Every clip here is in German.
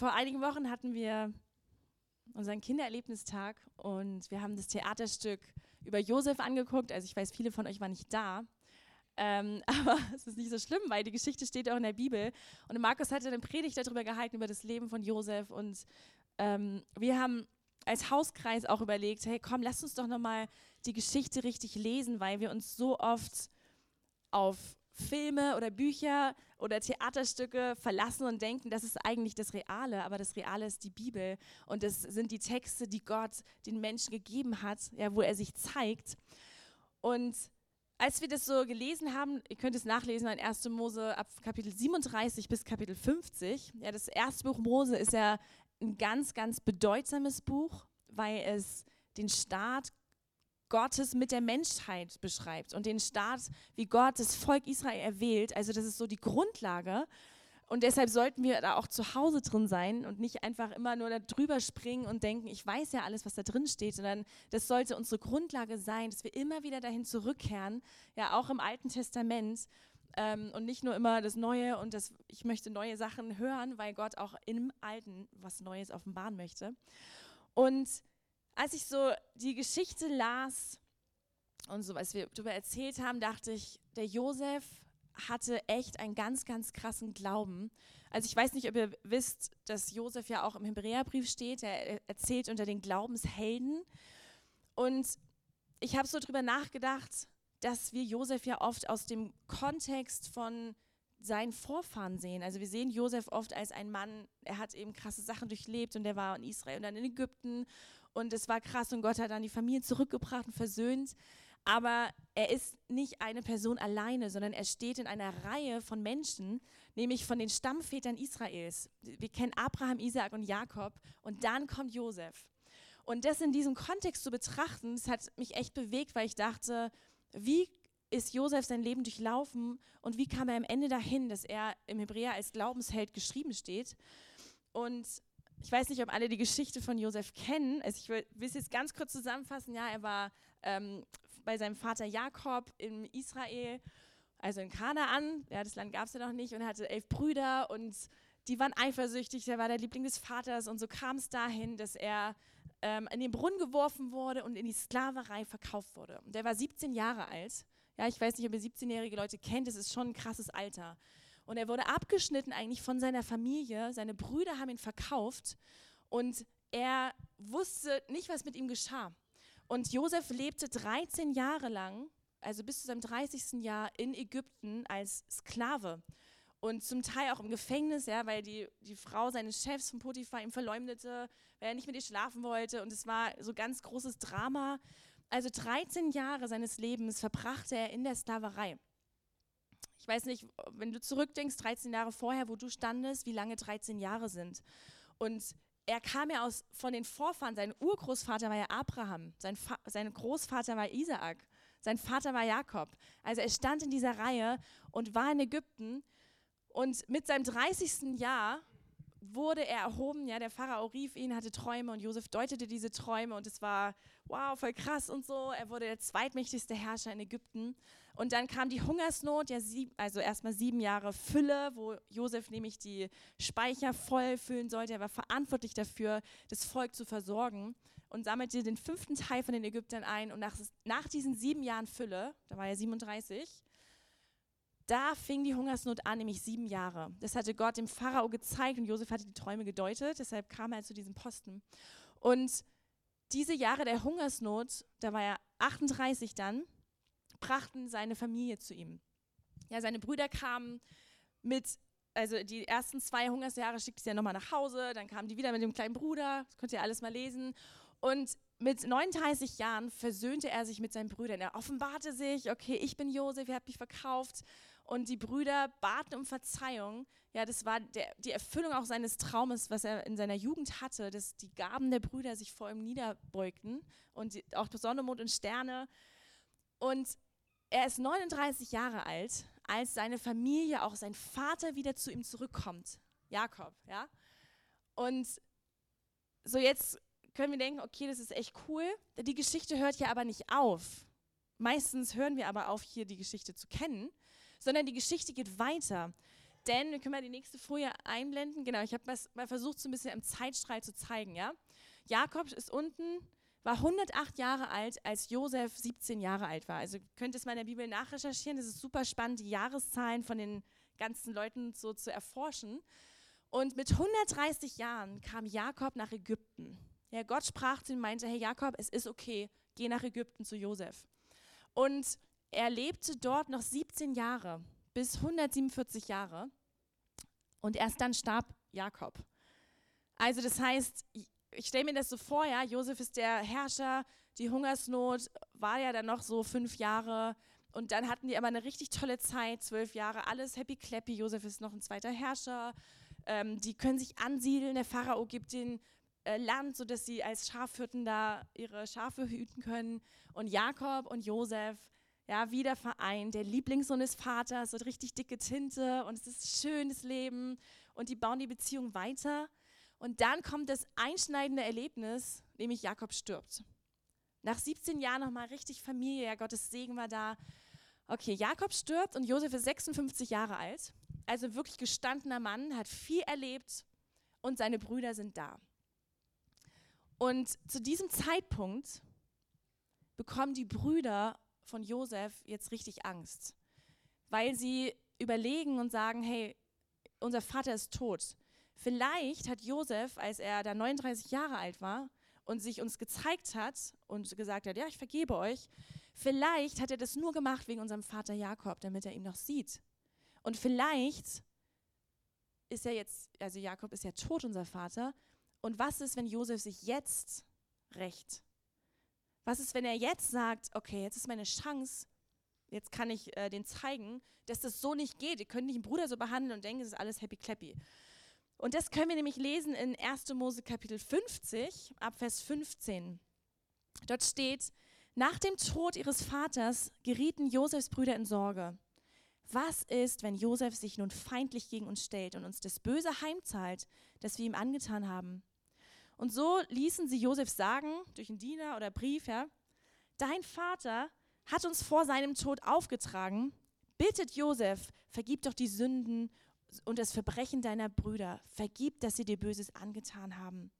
vor einigen Wochen hatten wir unseren Kindererlebnistag und wir haben das Theaterstück über Josef angeguckt. Also ich weiß, viele von euch waren nicht da. Ähm, aber es ist nicht so schlimm, weil die Geschichte steht auch in der Bibel. Und Markus hatte eine Predigt darüber gehalten, über das Leben von Josef. Und ähm, wir haben als Hauskreis auch überlegt, hey komm, lass uns doch nochmal die Geschichte richtig lesen, weil wir uns so oft auf Filme oder Bücher oder Theaterstücke verlassen und denken, das ist eigentlich das Reale, aber das Reale ist die Bibel und das sind die Texte, die Gott den Menschen gegeben hat, ja, wo er sich zeigt. Und als wir das so gelesen haben, ihr könnt es nachlesen in 1. Mose ab Kapitel 37 bis Kapitel 50. Ja, das erste Buch Mose ist ja ein ganz, ganz bedeutsames Buch, weil es den Start Gottes mit der Menschheit beschreibt und den Staat, wie Gott das Volk Israel erwählt. Also das ist so die Grundlage. Und deshalb sollten wir da auch zu Hause drin sein und nicht einfach immer nur da drüber springen und denken, ich weiß ja alles, was da drin steht, sondern das sollte unsere Grundlage sein, dass wir immer wieder dahin zurückkehren, ja auch im Alten Testament ähm, und nicht nur immer das Neue und das, ich möchte neue Sachen hören, weil Gott auch im Alten was Neues offenbaren möchte. Und als ich so die Geschichte las und so, was wir darüber erzählt haben, dachte ich, der Josef hatte echt einen ganz, ganz krassen Glauben. Also ich weiß nicht, ob ihr wisst, dass Josef ja auch im Hebräerbrief steht. Er erzählt unter den Glaubenshelden. Und ich habe so darüber nachgedacht, dass wir Josef ja oft aus dem Kontext von seinen Vorfahren sehen. Also wir sehen Josef oft als ein Mann, er hat eben krasse Sachen durchlebt und er war in Israel und dann in Ägypten und es war krass und Gott hat dann die Familie zurückgebracht und versöhnt. Aber er ist nicht eine Person alleine, sondern er steht in einer Reihe von Menschen, nämlich von den Stammvätern Israels. Wir kennen Abraham, Isaak und Jakob und dann kommt Josef. Und das in diesem Kontext zu betrachten, das hat mich echt bewegt, weil ich dachte, wie ist Josef sein Leben durchlaufen und wie kam er am Ende dahin, dass er im Hebräer als Glaubensheld geschrieben steht? Und ich weiß nicht, ob alle die Geschichte von Josef kennen. Also ich will, es jetzt ganz kurz zusammenfassen. Ja, er war ähm, bei seinem Vater Jakob in Israel, also in Kanaan. Ja, das Land gab es ja noch nicht. Und er hatte elf Brüder und die waren eifersüchtig. Er war der Liebling des Vaters. Und so kam es dahin, dass er ähm, in den Brunnen geworfen wurde und in die Sklaverei verkauft wurde. Und er war 17 Jahre alt. Ja, ich weiß nicht, ob ihr 17-jährige Leute kennt. Das ist schon ein krasses Alter. Und er wurde abgeschnitten eigentlich von seiner Familie. Seine Brüder haben ihn verkauft und er wusste nicht, was mit ihm geschah. Und Josef lebte 13 Jahre lang, also bis zu seinem 30. Jahr in Ägypten als Sklave und zum Teil auch im Gefängnis, ja, weil die, die Frau seines Chefs von Potiphar ihm verleumdete, weil er nicht mit ihr schlafen wollte und es war so ganz großes Drama. Also 13 Jahre seines Lebens verbrachte er in der Sklaverei. Ich weiß nicht, wenn du zurückdenkst, 13 Jahre vorher, wo du standest, wie lange 13 Jahre sind. Und er kam ja aus, von den Vorfahren, sein Urgroßvater war ja Abraham, sein, Fa sein Großvater war Isaak, sein Vater war Jakob. Also er stand in dieser Reihe und war in Ägypten. Und mit seinem 30. Jahr wurde er erhoben. Ja, der Pharao rief ihn, hatte Träume und Josef deutete diese Träume und es war, wow, voll krass und so. Er wurde der zweitmächtigste Herrscher in Ägypten. Und dann kam die Hungersnot, ja, sieb, also erstmal sieben Jahre Fülle, wo Josef nämlich die Speicher voll füllen sollte. Er war verantwortlich dafür, das Volk zu versorgen und sammelte den fünften Teil von den Ägyptern ein. Und nach, nach diesen sieben Jahren Fülle, da war er 37, da fing die Hungersnot an, nämlich sieben Jahre. Das hatte Gott dem Pharao gezeigt und Josef hatte die Träume gedeutet, deshalb kam er zu diesem Posten. Und diese Jahre der Hungersnot, da war er 38 dann, brachten seine Familie zu ihm. Ja, seine Brüder kamen mit, also die ersten zwei Hungersjahre schickte sie ja nochmal nach Hause, dann kamen die wieder mit dem kleinen Bruder, das könnt ihr alles mal lesen. Und mit 39 Jahren versöhnte er sich mit seinen Brüdern. Er offenbarte sich, okay, ich bin Josef, ihr habt mich verkauft. Und die Brüder baten um Verzeihung. Ja, das war der, die Erfüllung auch seines Traumes, was er in seiner Jugend hatte, dass die Gaben der Brüder sich vor ihm niederbeugten und die, auch Sonne, Mond und Sterne. Und er ist 39 Jahre alt, als seine Familie, auch sein Vater wieder zu ihm zurückkommt. Jakob, ja. Und so jetzt können wir denken, okay, das ist echt cool. Die Geschichte hört ja aber nicht auf. Meistens hören wir aber auf, hier die Geschichte zu kennen, sondern die Geschichte geht weiter. Denn, wir können mal die nächste Folie einblenden. Genau, ich habe mal versucht, so ein bisschen im Zeitstrahl zu zeigen. Ja? Jakob ist unten, war 108 Jahre alt, als Josef 17 Jahre alt war. Also könnt ihr es mal in der Bibel nachrecherchieren. Das ist super spannend, die Jahreszahlen von den ganzen Leuten so zu erforschen. Und mit 130 Jahren kam Jakob nach Ägypten. Ja, Gott sprach zu ihm und meinte, hey Jakob, es ist okay, geh nach Ägypten zu Josef. Und er lebte dort noch 17 Jahre, bis 147 Jahre. Und erst dann starb Jakob. Also das heißt, ich stelle mir das so vor, ja, Josef ist der Herrscher, die Hungersnot war ja dann noch so fünf Jahre. Und dann hatten die aber eine richtig tolle Zeit, zwölf Jahre, alles happy clappy. Josef ist noch ein zweiter Herrscher. Ähm, die können sich ansiedeln. Der Pharao gibt den äh, Land, sodass sie als Schafhirten da ihre Schafe hüten können. Und Jakob und Josef, ja, wieder vereint. Der Lieblingssohn des Vaters, so richtig dicke Tinte und es ist schönes Leben. Und die bauen die Beziehung weiter. Und dann kommt das einschneidende Erlebnis, nämlich Jakob stirbt. Nach 17 Jahren nochmal richtig Familie, ja, Gottes Segen war da. Okay, Jakob stirbt und Josef ist 56 Jahre alt. Also wirklich gestandener Mann, hat viel erlebt und seine Brüder sind da. Und zu diesem Zeitpunkt bekommen die Brüder von Josef jetzt richtig Angst, weil sie überlegen und sagen, hey, unser Vater ist tot. Vielleicht hat Josef, als er da 39 Jahre alt war und sich uns gezeigt hat und gesagt hat, ja, ich vergebe euch, vielleicht hat er das nur gemacht wegen unserem Vater Jakob, damit er ihn noch sieht. Und vielleicht ist er jetzt, also Jakob ist ja tot, unser Vater, und was ist, wenn Josef sich jetzt rächt? Was ist, wenn er jetzt sagt, okay, jetzt ist meine Chance, jetzt kann ich äh, den zeigen, dass das so nicht geht. Ihr könnt nicht einen Bruder so behandeln und denken, es ist alles happy clappy. Und das können wir nämlich lesen in 1. Mose Kapitel 50, ab Vers 15. Dort steht, nach dem Tod ihres Vaters gerieten Josefs Brüder in Sorge. Was ist, wenn Josef sich nun feindlich gegen uns stellt und uns das Böse heimzahlt, das wir ihm angetan haben? Und so ließen sie Josef sagen, durch einen Diener oder Brief, ja, dein Vater hat uns vor seinem Tod aufgetragen, bittet Josef, vergib doch die Sünden und das Verbrechen deiner Brüder, vergib, dass sie dir Böses angetan haben.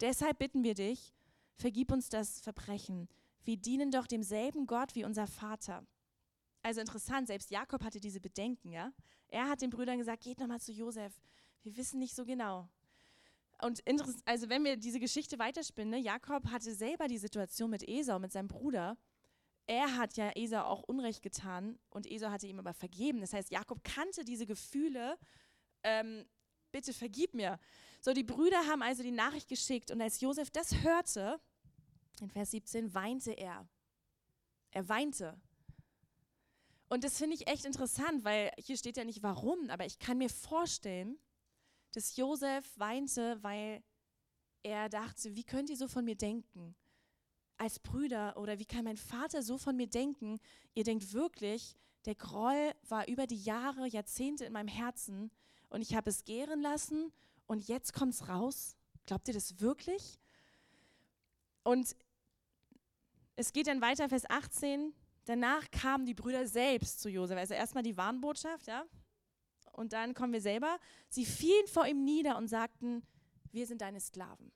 Deshalb bitten wir dich, vergib uns das Verbrechen. Wir dienen doch demselben Gott wie unser Vater. Also interessant, selbst Jakob hatte diese Bedenken, ja. Er hat den Brüdern gesagt, geht nochmal zu Josef. Wir wissen nicht so genau. Und also wenn wir diese Geschichte weiterspinnen, ne, Jakob hatte selber die Situation mit Esau, mit seinem Bruder. Er hat ja Esau auch Unrecht getan und Esau hatte ihm aber vergeben. Das heißt, Jakob kannte diese Gefühle. Ähm, bitte vergib mir. So, die Brüder haben also die Nachricht geschickt und als Josef das hörte, in Vers 17, weinte er. Er weinte. Und das finde ich echt interessant, weil hier steht ja nicht warum, aber ich kann mir vorstellen, dass Josef weinte, weil er dachte, wie könnt ihr so von mir denken? Als Brüder oder wie kann mein Vater so von mir denken? Ihr denkt wirklich, der Groll war über die Jahre, Jahrzehnte in meinem Herzen und ich habe es gären lassen und jetzt kommt es raus. Glaubt ihr das wirklich? Und es geht dann weiter, Vers 18. Danach kamen die Brüder selbst zu Josef. Also erstmal die Warnbotschaft, ja und dann kommen wir selber. Sie fielen vor ihm nieder und sagten, wir sind deine Sklaven.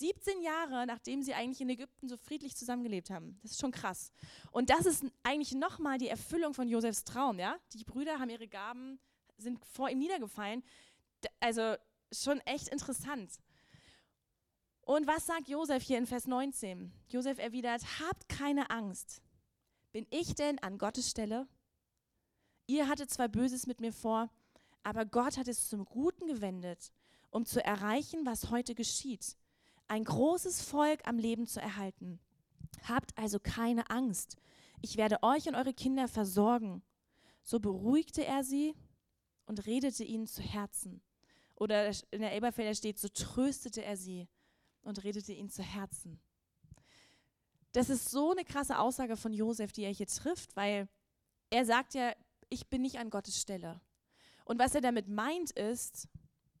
17 Jahre, nachdem sie eigentlich in Ägypten so friedlich zusammengelebt haben. Das ist schon krass. Und das ist eigentlich nochmal die Erfüllung von Josefs Traum. Ja? Die Brüder haben ihre Gaben, sind vor ihm niedergefallen. Also schon echt interessant. Und was sagt Josef hier in Vers 19? Josef erwidert, habt keine Angst. Bin ich denn an Gottes Stelle? Ihr hattet zwar Böses mit mir vor, aber Gott hat es zum Guten gewendet, um zu erreichen, was heute geschieht, ein großes Volk am Leben zu erhalten. Habt also keine Angst, ich werde euch und eure Kinder versorgen. So beruhigte er sie und redete ihnen zu Herzen. Oder in der Elberfelder steht, so tröstete er sie und redete ihnen zu Herzen. Das ist so eine krasse Aussage von Josef, die er hier trifft, weil er sagt ja, ich bin nicht an Gottes Stelle. Und was er damit meint ist,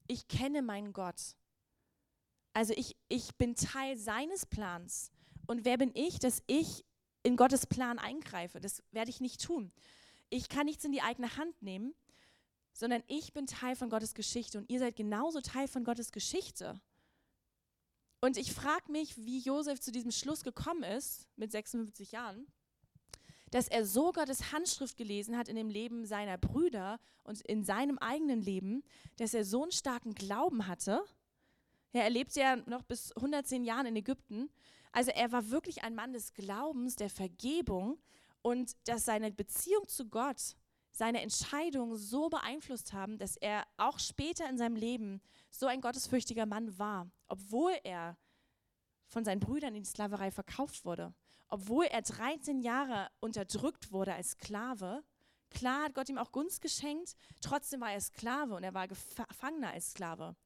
ich kenne meinen Gott. Also ich, ich bin Teil seines Plans. Und wer bin ich, dass ich in Gottes Plan eingreife? Das werde ich nicht tun. Ich kann nichts in die eigene Hand nehmen. sondern ich bin Teil von Gottes Geschichte und ihr seid genauso Teil von Gottes Geschichte. Und ich frage mich, wie Josef zu diesem Schluss gekommen ist mit 56 Jahren, dass er so Gottes Handschrift gelesen hat in dem Leben seiner Brüder und in seinem eigenen Leben, dass er so einen starken Glauben hatte. Er lebte ja noch bis 110 Jahren in Ägypten. Also er war wirklich ein Mann des Glaubens, der Vergebung und dass seine Beziehung zu Gott seine Entscheidung so beeinflusst haben, dass er auch später in seinem Leben so ein gottesfürchtiger Mann war, obwohl er von seinen Brüdern in die Sklaverei verkauft wurde, obwohl er 13 Jahre unterdrückt wurde als Sklave. Klar hat Gott ihm auch Gunst geschenkt, trotzdem war er Sklave und er war Gefangener als Sklave.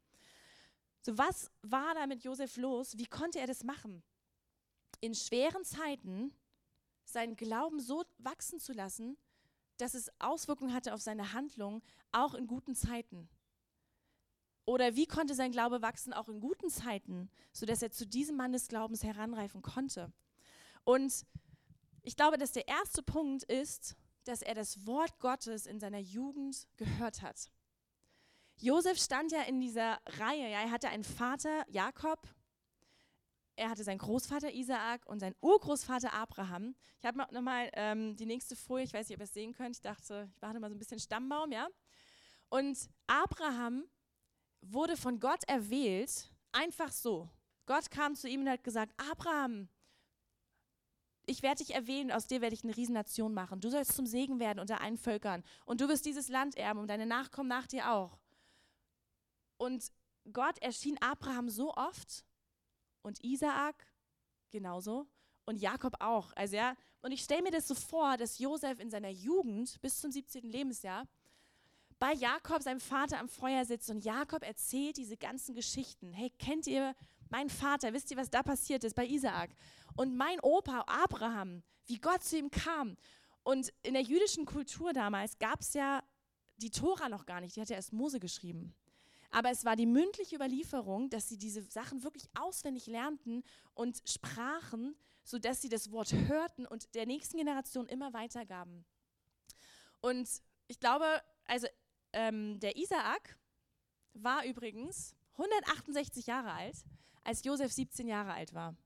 So, was war da mit Josef los? Wie konnte er das machen? In schweren Zeiten seinen Glauben so wachsen zu lassen, dass es Auswirkungen hatte auf seine Handlung, auch in guten Zeiten. Oder wie konnte sein Glaube wachsen, auch in guten Zeiten, sodass er zu diesem Mann des Glaubens heranreifen konnte? Und ich glaube, dass der erste Punkt ist, dass er das Wort Gottes in seiner Jugend gehört hat. Josef stand ja in dieser Reihe. Ja, er hatte einen Vater, Jakob, er hatte seinen Großvater Isaak und seinen Urgroßvater Abraham. Ich habe nochmal ähm, die nächste Folie, ich weiß nicht, ob ihr es sehen könnt. Ich dachte, ich mache mal so ein bisschen Stammbaum, ja. Und Abraham wurde von Gott erwählt, einfach so. Gott kam zu ihm und hat gesagt, Abraham, ich werde dich erwählen, aus dir werde ich eine Riesennation machen. Du sollst zum Segen werden unter allen Völkern und du wirst dieses Land erben und deine Nachkommen nach dir auch. Und Gott erschien Abraham so oft und Isaak genauso und Jakob auch. Also ja, und ich stelle mir das so vor, dass Josef in seiner Jugend bis zum 17. Lebensjahr bei Jakob, seinem Vater, am Feuer sitzt und Jakob erzählt diese ganzen Geschichten. Hey, kennt ihr meinen Vater? Wisst ihr, was da passiert ist bei Isaak? Und mein Opa Abraham, wie Gott zu ihm kam. Und in der jüdischen Kultur damals gab es ja die Tora noch gar nicht, die hat ja erst Mose geschrieben. Aber es war die mündliche Überlieferung, dass sie diese Sachen wirklich auswendig lernten und sprachen, sodass sie das Wort hörten und der nächsten Generation immer weitergaben. Und ich glaube, also ähm, der Isaak war übrigens 168 Jahre alt, als Josef 17 Jahre alt war.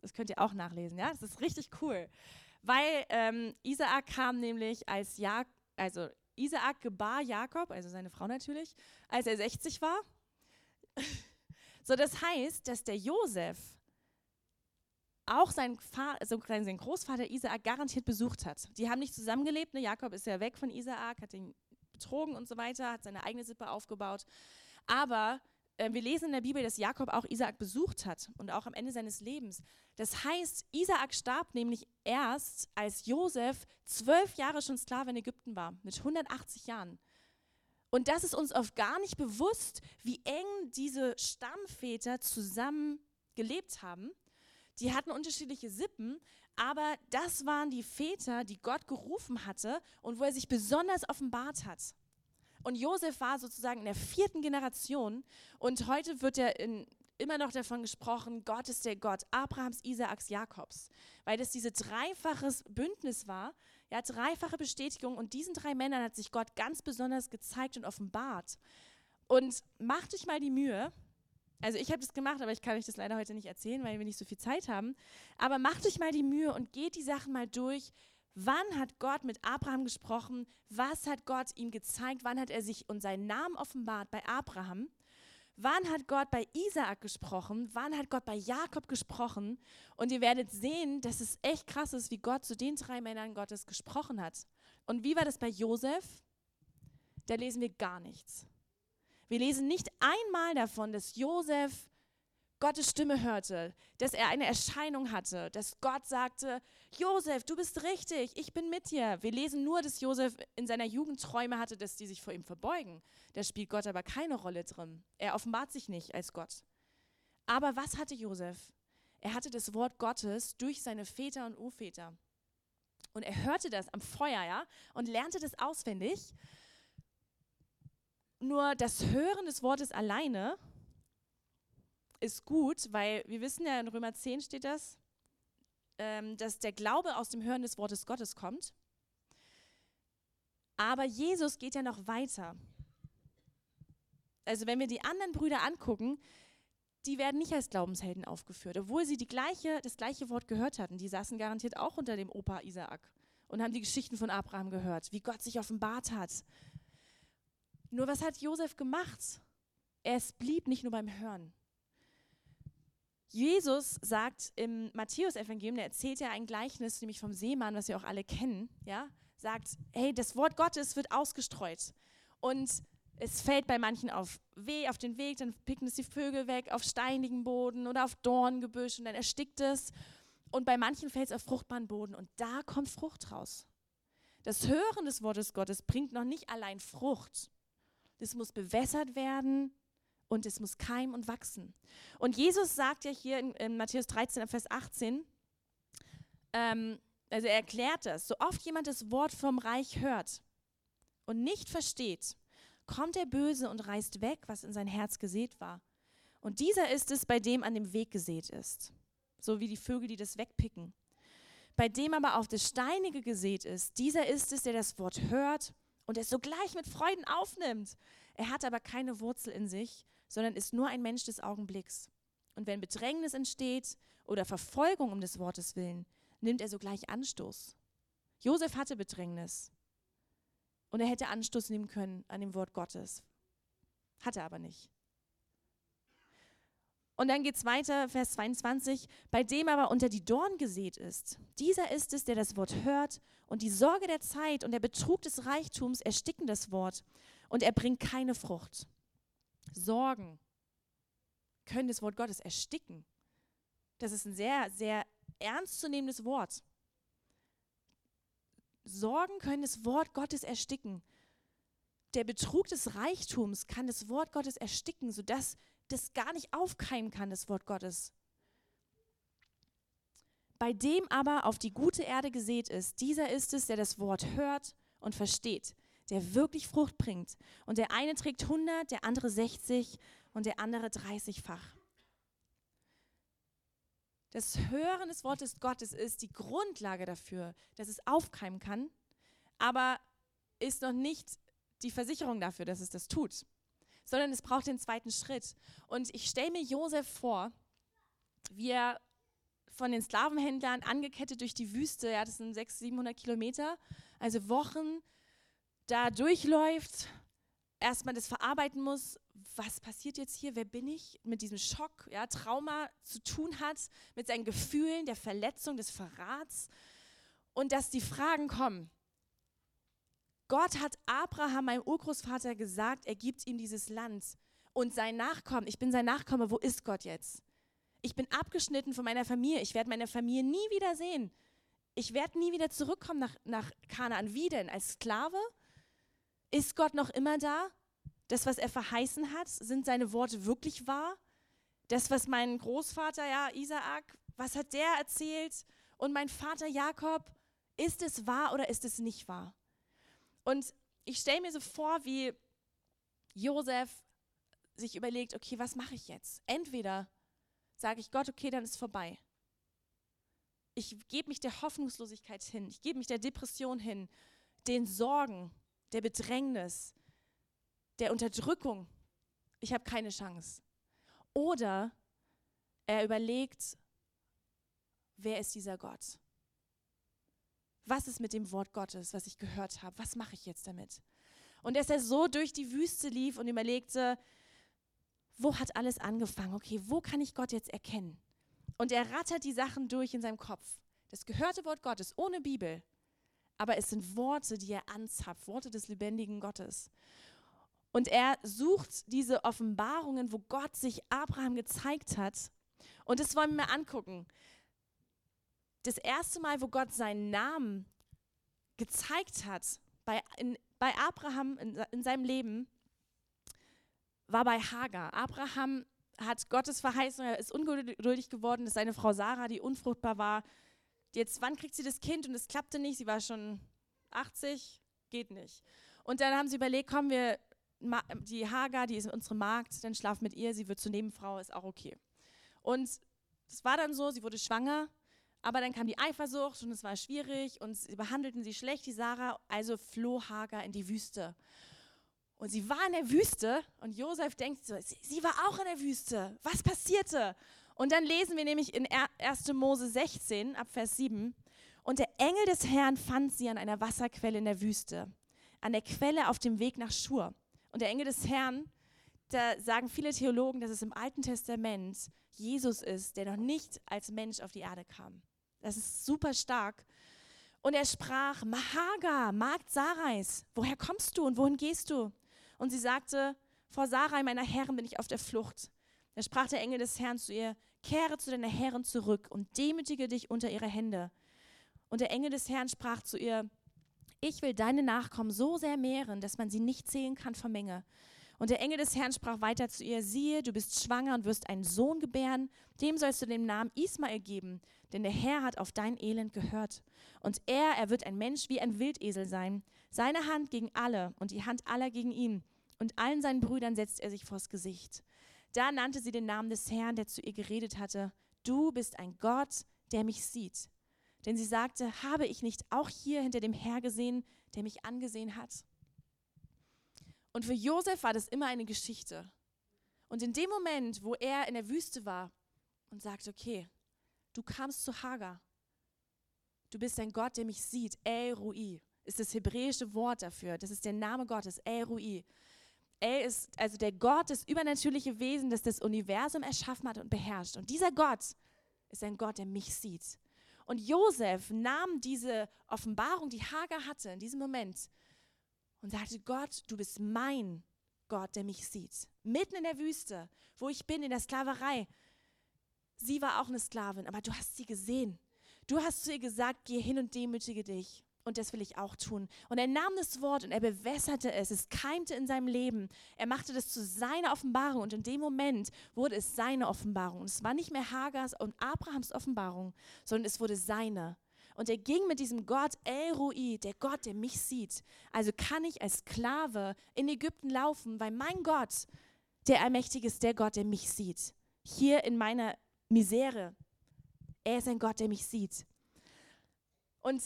Das könnt ihr auch nachlesen, ja? Das ist richtig cool. Weil ähm, Isaak kam nämlich als ja also Isaak gebar Jakob, also seine Frau natürlich, als er 60 war. so, das heißt, dass der Josef auch seinen, also seinen Großvater Isaak garantiert besucht hat. Die haben nicht zusammengelebt, ne? Jakob ist ja weg von Isaak, hat ihn betrogen und so weiter, hat seine eigene Sippe aufgebaut. Aber wir lesen in der Bibel, dass Jakob auch Isaak besucht hat und auch am Ende seines Lebens. Das heißt, Isaak starb nämlich erst, als Josef zwölf Jahre schon Sklave in Ägypten war, mit 180 Jahren. Und das ist uns oft gar nicht bewusst, wie eng diese Stammväter zusammen gelebt haben. Die hatten unterschiedliche Sippen, aber das waren die Väter, die Gott gerufen hatte und wo er sich besonders offenbart hat. Und Josef war sozusagen in der vierten Generation und heute wird er in, immer noch davon gesprochen, Gott ist der Gott Abrahams, Isaaks, Jakobs, weil das dieses dreifaches Bündnis war, ja, dreifache Bestätigung und diesen drei Männern hat sich Gott ganz besonders gezeigt und offenbart. Und macht euch mal die Mühe, also ich habe das gemacht, aber ich kann euch das leider heute nicht erzählen, weil wir nicht so viel Zeit haben. Aber macht euch mal die Mühe und geht die Sachen mal durch. Wann hat Gott mit Abraham gesprochen? Was hat Gott ihm gezeigt? Wann hat er sich und seinen Namen offenbart bei Abraham? Wann hat Gott bei Isaak gesprochen? Wann hat Gott bei Jakob gesprochen? Und ihr werdet sehen, dass es echt krass ist, wie Gott zu den drei Männern Gottes gesprochen hat. Und wie war das bei Josef? Da lesen wir gar nichts. Wir lesen nicht einmal davon, dass Josef Gottes Stimme hörte, dass er eine Erscheinung hatte, dass Gott sagte, Josef, du bist richtig, ich bin mit dir. Wir lesen nur, dass Josef in seiner Jugend Träume hatte, dass die sich vor ihm verbeugen. Da spielt Gott aber keine Rolle drin. Er offenbart sich nicht als Gott. Aber was hatte Josef? Er hatte das Wort Gottes durch seine Väter und Urväter. Und er hörte das am Feuer, ja, und lernte das auswendig nur das Hören des Wortes alleine ist gut, weil wir wissen ja, in Römer 10 steht das, ähm, dass der Glaube aus dem Hören des Wortes Gottes kommt. Aber Jesus geht ja noch weiter. Also wenn wir die anderen Brüder angucken, die werden nicht als Glaubenshelden aufgeführt, obwohl sie die gleiche, das gleiche Wort gehört hatten. Die saßen garantiert auch unter dem Opa Isaak und haben die Geschichten von Abraham gehört, wie Gott sich offenbart hat. Nur was hat Josef gemacht? Es blieb nicht nur beim Hören. Jesus sagt im Matthäus-Evangelium, der erzählt ja ein Gleichnis, nämlich vom Seemann, was wir auch alle kennen, ja, sagt, hey, das Wort Gottes wird ausgestreut. Und es fällt bei manchen auf, weh, auf den Weg, dann picken es die Vögel weg, auf steinigen Boden oder auf Dorngebüsch und dann erstickt es. Und bei manchen fällt es auf fruchtbaren Boden und da kommt Frucht raus. Das Hören des Wortes Gottes bringt noch nicht allein Frucht. Es muss bewässert werden und es muss keimen und wachsen. Und Jesus sagt ja hier in, in Matthäus 13, Vers 18, ähm, also er erklärt das, so oft jemand das Wort vom Reich hört und nicht versteht, kommt der Böse und reißt weg, was in sein Herz gesät war. Und dieser ist es, bei dem an dem Weg gesät ist. So wie die Vögel, die das wegpicken. Bei dem aber auf das Steinige gesät ist, dieser ist es, der das Wort hört und es sogleich mit Freuden aufnimmt. Er hat aber keine Wurzel in sich, sondern ist nur ein Mensch des Augenblicks. Und wenn Bedrängnis entsteht oder Verfolgung um des Wortes willen, nimmt er sogleich Anstoß. Josef hatte Bedrängnis. Und er hätte Anstoß nehmen können an dem Wort Gottes. Hat er aber nicht. Und dann geht es weiter, Vers 22, bei dem aber unter die Dorn gesät ist. Dieser ist es, der das Wort hört und die Sorge der Zeit und der Betrug des Reichtums ersticken das Wort und er bringt keine Frucht. Sorgen können das Wort Gottes ersticken. Das ist ein sehr, sehr ernstzunehmendes Wort. Sorgen können das Wort Gottes ersticken. Der Betrug des Reichtums kann das Wort Gottes ersticken, sodass das gar nicht aufkeimen kann, das Wort Gottes. Bei dem aber auf die gute Erde gesät ist, dieser ist es, der das Wort hört und versteht, der wirklich Frucht bringt. Und der eine trägt 100, der andere 60 und der andere 30-fach. Das Hören des Wortes Gottes ist die Grundlage dafür, dass es aufkeimen kann, aber ist noch nicht die Versicherung dafür, dass es das tut, sondern es braucht den zweiten Schritt. Und ich stelle mir Josef vor, wie er von den Sklavenhändlern angekettet durch die Wüste, ja, das sind 600, 700 Kilometer, also Wochen, da durchläuft, erstmal das verarbeiten muss, was passiert jetzt hier, wer bin ich, mit diesem Schock, ja, Trauma zu tun hat, mit seinen Gefühlen, der Verletzung, des Verrats und dass die Fragen kommen. Gott hat Abraham, meinem Urgroßvater, gesagt, er gibt ihm dieses Land und sein Nachkommen. Ich bin sein Nachkomme, wo ist Gott jetzt? Ich bin abgeschnitten von meiner Familie, ich werde meine Familie nie wieder sehen. Ich werde nie wieder zurückkommen nach, nach Kanaan. Wie denn? Als Sklave? Ist Gott noch immer da? Das, was er verheißen hat, sind seine Worte wirklich wahr? Das, was mein Großvater, ja, Isaak, was hat der erzählt? Und mein Vater Jakob, ist es wahr oder ist es nicht wahr? Und ich stelle mir so vor, wie Josef sich überlegt, okay, was mache ich jetzt? Entweder sage ich Gott, okay, dann ist vorbei. Ich gebe mich der Hoffnungslosigkeit hin, ich gebe mich der Depression hin, den Sorgen, der Bedrängnis, der Unterdrückung, ich habe keine Chance. Oder er überlegt, wer ist dieser Gott? Was ist mit dem Wort Gottes, was ich gehört habe? Was mache ich jetzt damit? Und dass er so durch die Wüste lief und überlegte, wo hat alles angefangen? Okay, wo kann ich Gott jetzt erkennen? Und er rattert die Sachen durch in seinem Kopf. Das gehörte Wort Gottes ohne Bibel. Aber es sind Worte, die er anzapft, Worte des lebendigen Gottes. Und er sucht diese Offenbarungen, wo Gott sich Abraham gezeigt hat. Und das wollen wir mal angucken. Das erste Mal, wo Gott seinen Namen gezeigt hat bei, in, bei Abraham in, in seinem Leben, war bei Hagar. Abraham hat Gottes Verheißung, er ist ungeduldig geworden, dass seine Frau Sarah, die unfruchtbar war, jetzt, wann kriegt sie das Kind? Und es klappte nicht, sie war schon 80, geht nicht. Und dann haben sie überlegt, komm, wir die Hagar, die ist unsere Magd, dann schlaf mit ihr, sie wird zur Nebenfrau, ist auch okay. Und es war dann so, sie wurde schwanger, Aber dann kam die Eifersucht und es war schwierig und sie behandelten sie schlecht, die Sarah. Also floh Hagar in die Wüste. Und sie war in der Wüste und Josef denkt so, sie war auch in der Wüste. Was passierte? Und dann lesen wir nämlich in 1. Mose 16 ab Vers 7. Und der Engel des Herrn fand sie an einer Wasserquelle in der Wüste, an der Quelle auf dem Weg nach Schur. Und der Engel des Herrn, da sagen viele Theologen, dass es im Alten Testament Jesus ist, der noch nicht als Mensch auf die Erde kam. Das ist super stark. Und er sprach, Mahaga, Magd Sarais, woher kommst du und wohin gehst du? Und sie sagte, vor Sarai, meiner Herren, bin ich auf der Flucht. Da sprach der Engel des Herrn zu ihr, kehre zu deiner Herren zurück und demütige dich unter ihre Hände. Und der Engel des Herrn sprach zu ihr, ich will deine Nachkommen so sehr mehren, dass man sie nicht zählen kann vor Menge. Und der Engel des Herrn sprach weiter zu ihr, siehe, du bist schwanger und wirst einen Sohn gebären, dem sollst du den Namen Ismael geben, denn der Herr hat auf dein Elend gehört. Und er, er wird ein Mensch wie ein Wildesel sein, seine Hand gegen alle und die Hand aller gegen ihn. Und allen seinen Brüdern setzt er sich vors Gesicht. Da nannte sie den Namen des Herrn, der zu ihr geredet hatte, du bist ein Gott, der mich sieht. Denn sie sagte, habe ich nicht auch hier hinter dem Herr gesehen, der mich angesehen hat? Und für Josef war das immer eine Geschichte. Und in dem Moment, wo er in der Wüste war und sagte, okay, du kamst zu Hagar, du bist ein Gott, der mich sieht, El Rui, ist das hebräische Wort dafür, das ist der Name Gottes, El Rui. El ist also der Gott, das übernatürliche Wesen, das das Universum erschaffen hat und beherrscht. Und dieser Gott ist ein Gott, der mich sieht. Und Josef nahm diese Offenbarung, die Hagar hatte in diesem Moment, und sagte, Gott, du bist mein Gott, der mich sieht. Mitten in der Wüste, wo ich bin, in der Sklaverei. Sie war auch eine Sklavin, aber du hast sie gesehen. Du hast zu ihr gesagt, geh hin und demütige dich. Und das will ich auch tun. Und er nahm das Wort und er bewässerte es. Es keimte in seinem Leben. Er machte das zu seiner Offenbarung. Und in dem Moment wurde es seine Offenbarung. Und es war nicht mehr Hagars und Abrahams Offenbarung, sondern es wurde seine. Und er ging mit diesem Gott El Rui, der Gott, der mich sieht. Also kann ich als Sklave in Ägypten laufen, weil mein Gott, der Allmächtige ist, der Gott, der mich sieht. Hier in meiner Misere. Er ist ein Gott, der mich sieht. Und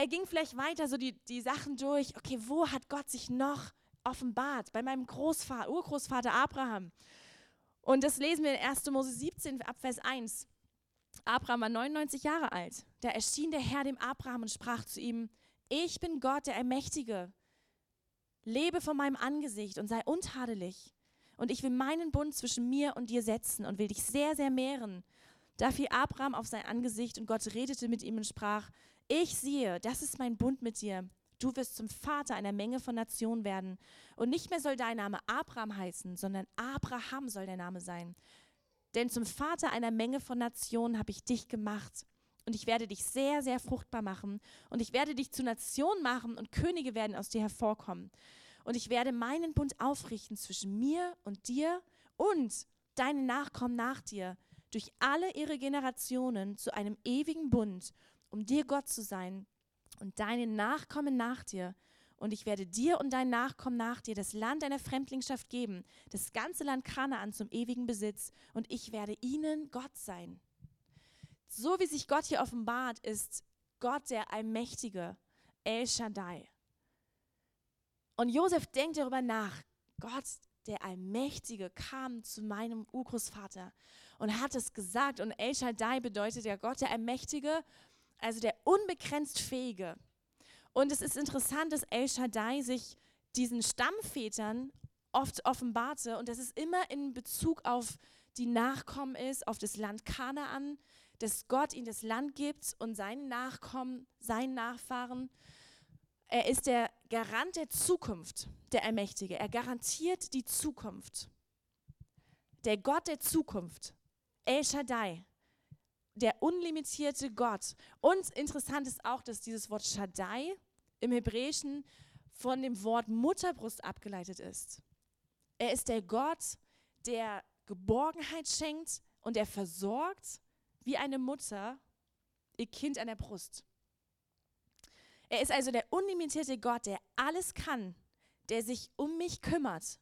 er ging vielleicht weiter so die, die Sachen durch. Okay, wo hat Gott sich noch offenbart? Bei meinem Großvater, Urgroßvater Abraham. Und das lesen wir in 1. Mose 17, Abvers 1. Abraham war 99 Jahre alt. Da erschien der Herr dem Abraham und sprach zu ihm, ich bin Gott, der Allmächtige. Lebe vor meinem Angesicht und sei untadelig. Und ich will meinen Bund zwischen mir und dir setzen und will dich sehr, sehr mehren. Da fiel Abraham auf sein Angesicht und Gott redete mit ihm und sprach, ich sehe, das ist mein Bund mit dir. Du wirst zum Vater einer Menge von Nationen werden. Und nicht mehr soll dein Name Abraham heißen, sondern Abraham soll der Name sein. Denn zum Vater einer Menge von Nationen habe ich dich gemacht. Und ich werde dich sehr, sehr fruchtbar machen. Und ich werde dich zu Nationen machen und Könige werden aus dir hervorkommen. Und ich werde meinen Bund aufrichten zwischen mir und dir und deinen Nachkommen nach dir durch alle ihre Generationen zu einem ewigen Bund, um dir Gott zu sein und deinen Nachkommen nach dir und ich werde dir und deinen Nachkommen nach dir das Land deiner Fremdlingschaft geben, das ganze Land Kanaan zum ewigen Besitz, und ich werde ihnen Gott sein. So wie sich Gott hier offenbart, ist Gott der Allmächtige, El Shaddai. Und Josef denkt darüber nach. Gott, der Allmächtige, kam zu meinem Urgroßvater und hat es gesagt. Und El Shaddai bedeutet ja Gott, der Allmächtige, also der unbegrenzt Fähige. Und es ist interessant, dass El Shaddai sich diesen Stammvätern oft offenbarte und dass es immer in Bezug auf die Nachkommen ist, auf das Land Kanaan, dass Gott ihnen das Land gibt und seinen Nachkommen, seinen Nachfahren. Er ist der Garant der Zukunft, der Allmächtige. Er garantiert die Zukunft. Der Gott der Zukunft, El Shaddai, der unlimitierte Gott. Und interessant ist auch, dass dieses Wort Shaddai im Hebräischen von dem Wort Mutterbrust abgeleitet ist. Er ist der Gott, der Geborgenheit schenkt und er versorgt wie eine Mutter ihr Kind an der Brust. Er ist also der unlimitierte Gott, der alles kann, der sich um mich kümmert.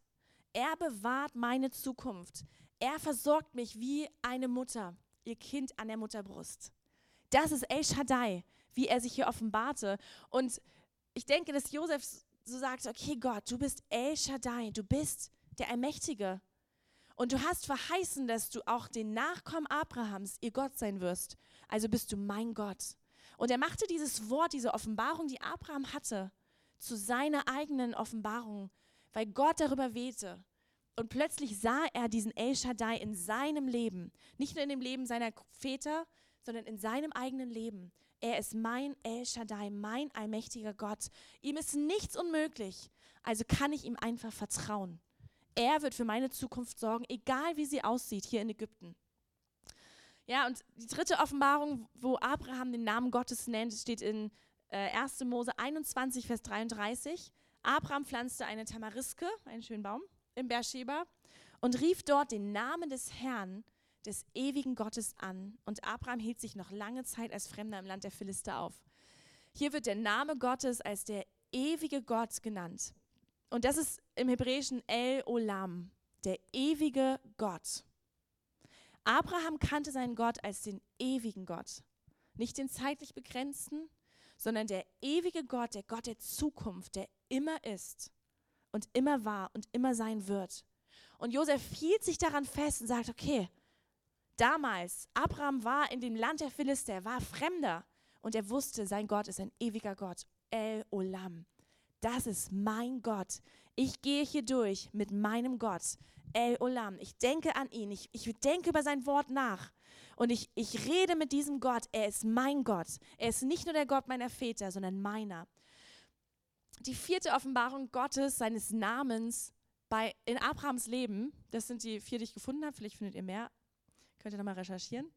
Er bewahrt meine Zukunft. Er versorgt mich wie eine Mutter ihr Kind an der Mutterbrust. Das ist El Shaddai, wie er sich hier offenbarte. Und ich denke, dass Josef so sagt, okay Gott, du bist El Shaddai, du bist der Allmächtige. Und du hast verheißen, dass du auch den Nachkommen Abrahams ihr Gott sein wirst. Also bist du mein Gott. Und er machte dieses Wort, diese Offenbarung, die Abraham hatte, zu seiner eigenen Offenbarung, weil Gott darüber wehte. Und plötzlich sah er diesen El Shaddai in seinem Leben, nicht nur in dem Leben seiner Väter, sondern in seinem eigenen Leben. Er ist mein El Shaddai, mein allmächtiger Gott. Ihm ist nichts unmöglich. Also kann ich ihm einfach vertrauen. Er wird für meine Zukunft sorgen, egal wie sie aussieht hier in Ägypten. Ja, und die dritte Offenbarung, wo Abraham den Namen Gottes nennt, steht in äh, 1. Mose 21, Vers 33. Abraham pflanzte eine Tamariske, einen schönen Baum, im Beersheba und rief dort den Namen des Herrn, des ewigen Gottes an. Und Abraham hielt sich noch lange Zeit als Fremder im Land der Philister auf. Hier wird der Name Gottes als der ewige Gott genannt. Und das ist im Hebräischen El Olam, der ewige Gott. Abraham kannte seinen Gott als den ewigen Gott, nicht den zeitlich begrenzten, sondern der ewige Gott, der Gott der Zukunft, der immer ist und immer war und immer sein wird. Und Josef hielt sich daran fest und sagt, okay, damals, Abraham war in dem Land der Philister, er war Fremder und er wusste, sein Gott ist ein ewiger Gott, El Olam das ist mein Gott. Ich gehe hier durch mit meinem Gott, El Olam. Ich denke an ihn, ich, ich denke über sein Wort nach. Und ich, ich rede mit diesem Gott. Er ist mein Gott. Er ist nicht nur der Gott meiner Väter, sondern meiner. Die vierte Offenbarung Gottes, seines Namens bei, in Abrahams Leben, das sind die vier, die ich gefunden habe, vielleicht findet ihr mehr, könnt ihr nochmal recherchieren.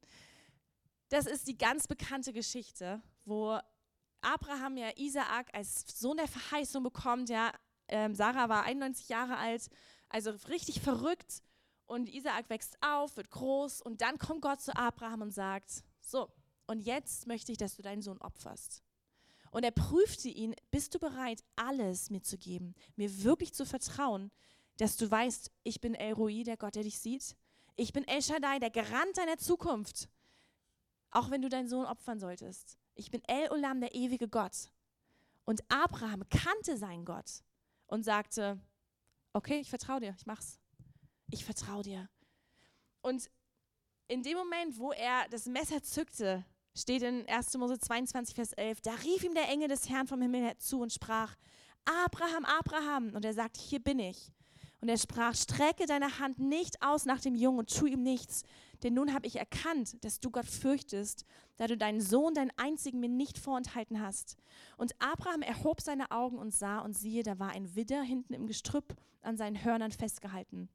Das ist die ganz bekannte Geschichte, wo Abraham ja Isaak als Sohn der Verheißung bekommt, ja, ähm, Sarah war 91 Jahre alt, also richtig verrückt. Und Isaak wächst auf, wird groß und dann kommt Gott zu Abraham und sagt, so, und jetzt möchte ich, dass du deinen Sohn opferst. Und er prüfte ihn, bist du bereit, alles mir zu geben, mir wirklich zu vertrauen, dass du weißt, ich bin El Roi, der Gott, der dich sieht. Ich bin El Shaddai, der Garant deiner Zukunft. Auch wenn du deinen Sohn opfern solltest. Ich bin El Olam, der ewige Gott. Und Abraham kannte seinen Gott und sagte, okay, ich vertraue dir, ich mach's. Ich vertraue dir. Und in dem Moment, wo er das Messer zückte, steht in 1. Mose 22, Vers 11, da rief ihm der Engel des Herrn vom Himmel zu und sprach, Abraham, Abraham. Und er sagte, hier bin ich. Und er sprach, strecke deine Hand nicht aus nach dem Jungen und tu ihm nichts, denn nun habe ich erkannt, dass du Gott fürchtest, da du deinen Sohn, deinen einzigen, mir nicht vorenthalten hast. Und Abraham erhob seine Augen und sah, und siehe, da war ein Widder hinten im Gestrüpp an seinen Hörnern festgehalten.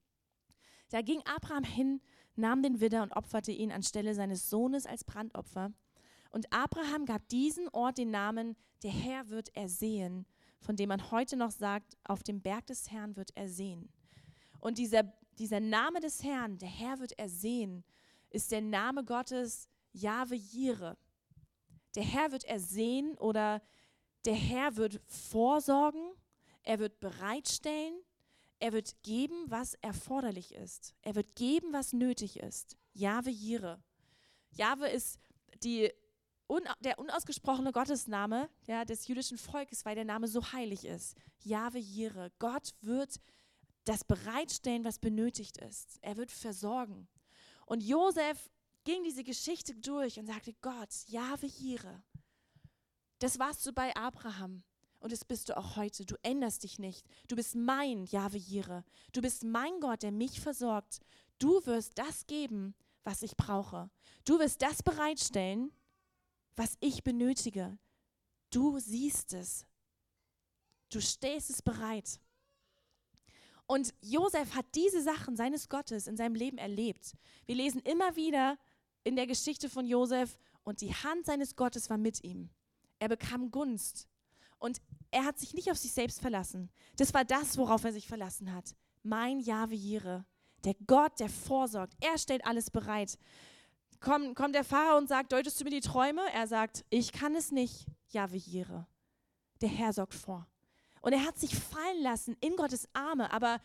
Da ging Abraham hin, nahm den Widder und opferte ihn anstelle seines Sohnes als Brandopfer. Und Abraham gab diesen Ort den Namen, der Herr wird ersehen, von dem man heute noch sagt, auf dem Berg des Herrn wird er sehen. Und dieser, dieser Name des Herrn, der Herr wird ersehen, ist der Name Gottes Jahwe Jire. Der Herr wird ersehen oder der Herr wird vorsorgen, er wird bereitstellen, er wird geben, was erforderlich ist. Er wird geben, was nötig ist. Jahwe Jire. Jahwe ist die, un, der unausgesprochene Gottesname ja, des jüdischen Volkes, weil der Name so heilig ist. Jahwe Jire. Gott wird das bereitstellen, was benötigt ist. Er wird versorgen. Und Josef ging diese Geschichte durch und sagte, Gott, Jahwe Jire, das warst du bei Abraham und das bist du auch heute. Du änderst dich nicht. Du bist mein Jahwe Jire. Du bist mein Gott, der mich versorgt. Du wirst das geben, was ich brauche. Du wirst das bereitstellen, was ich benötige. Du siehst es. Du stehst es bereit. Und Josef hat diese Sachen seines Gottes in seinem Leben erlebt. Wir lesen immer wieder in der Geschichte von Josef und die Hand seines Gottes war mit ihm. Er bekam Gunst und er hat sich nicht auf sich selbst verlassen. Das war das, worauf er sich verlassen hat. Mein Jahwe Jire, der Gott, der vorsorgt. Er stellt alles bereit. Komm, kommt der Pharao und sagt, deutest du mir die Träume? Er sagt, ich kann es nicht. Jahwe Jire. Der Herr sorgt vor. Und er hat sich fallen lassen in Gottes Arme, aber